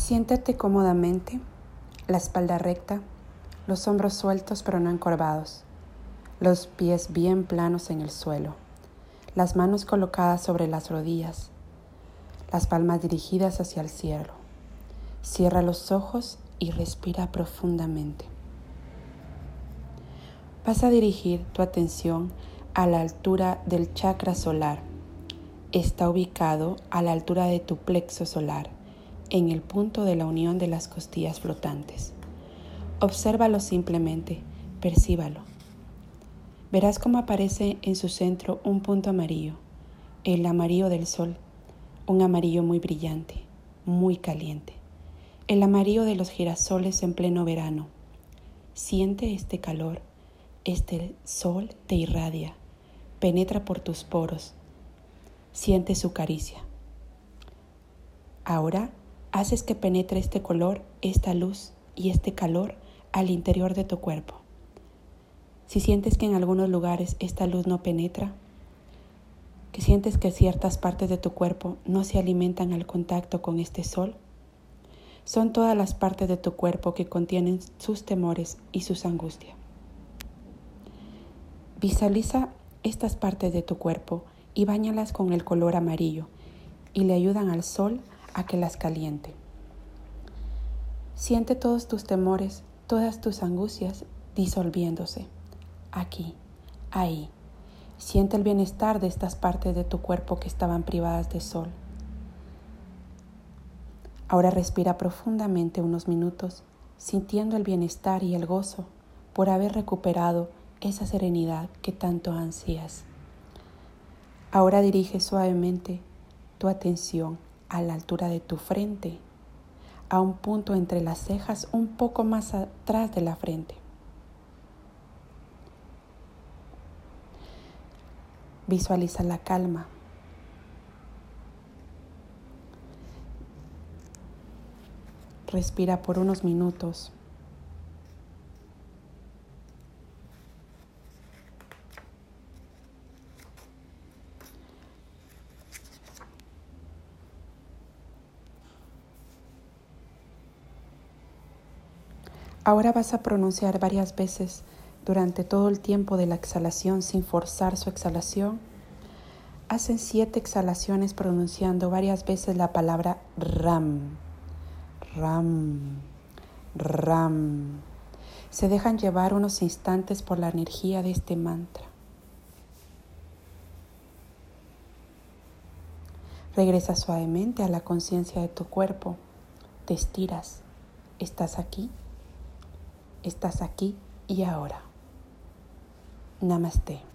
Siéntate cómodamente, la espalda recta, los hombros sueltos pero no encorvados, los pies bien planos en el suelo, las manos colocadas sobre las rodillas, las palmas dirigidas hacia el cielo. Cierra los ojos y respira profundamente. Vas a dirigir tu atención a la altura del chakra solar. Está ubicado a la altura de tu plexo solar, en el punto de la unión de las costillas flotantes. Obsérvalo simplemente, percíbalo. Verás cómo aparece en su centro un punto amarillo, el amarillo del sol, un amarillo muy brillante, muy caliente, el amarillo de los girasoles en pleno verano. Siente este calor este sol te irradia, penetra por tus poros, siente su caricia. Ahora haces que penetre este color, esta luz y este calor al interior de tu cuerpo. Si sientes que en algunos lugares esta luz no penetra, que sientes que ciertas partes de tu cuerpo no se alimentan al contacto con este sol, son todas las partes de tu cuerpo que contienen sus temores y sus angustias. Visualiza estas partes de tu cuerpo y bañalas con el color amarillo y le ayudan al sol a que las caliente. Siente todos tus temores, todas tus angustias disolviéndose. Aquí, ahí. Siente el bienestar de estas partes de tu cuerpo que estaban privadas de sol. Ahora respira profundamente unos minutos, sintiendo el bienestar y el gozo por haber recuperado esa serenidad que tanto ansías. Ahora dirige suavemente tu atención a la altura de tu frente, a un punto entre las cejas un poco más atrás de la frente. Visualiza la calma. Respira por unos minutos. Ahora vas a pronunciar varias veces durante todo el tiempo de la exhalación sin forzar su exhalación. Hacen siete exhalaciones pronunciando varias veces la palabra RAM, RAM, RAM. Se dejan llevar unos instantes por la energía de este mantra. Regresa suavemente a la conciencia de tu cuerpo. Te estiras. ¿Estás aquí? Estás aquí y ahora. Namaste.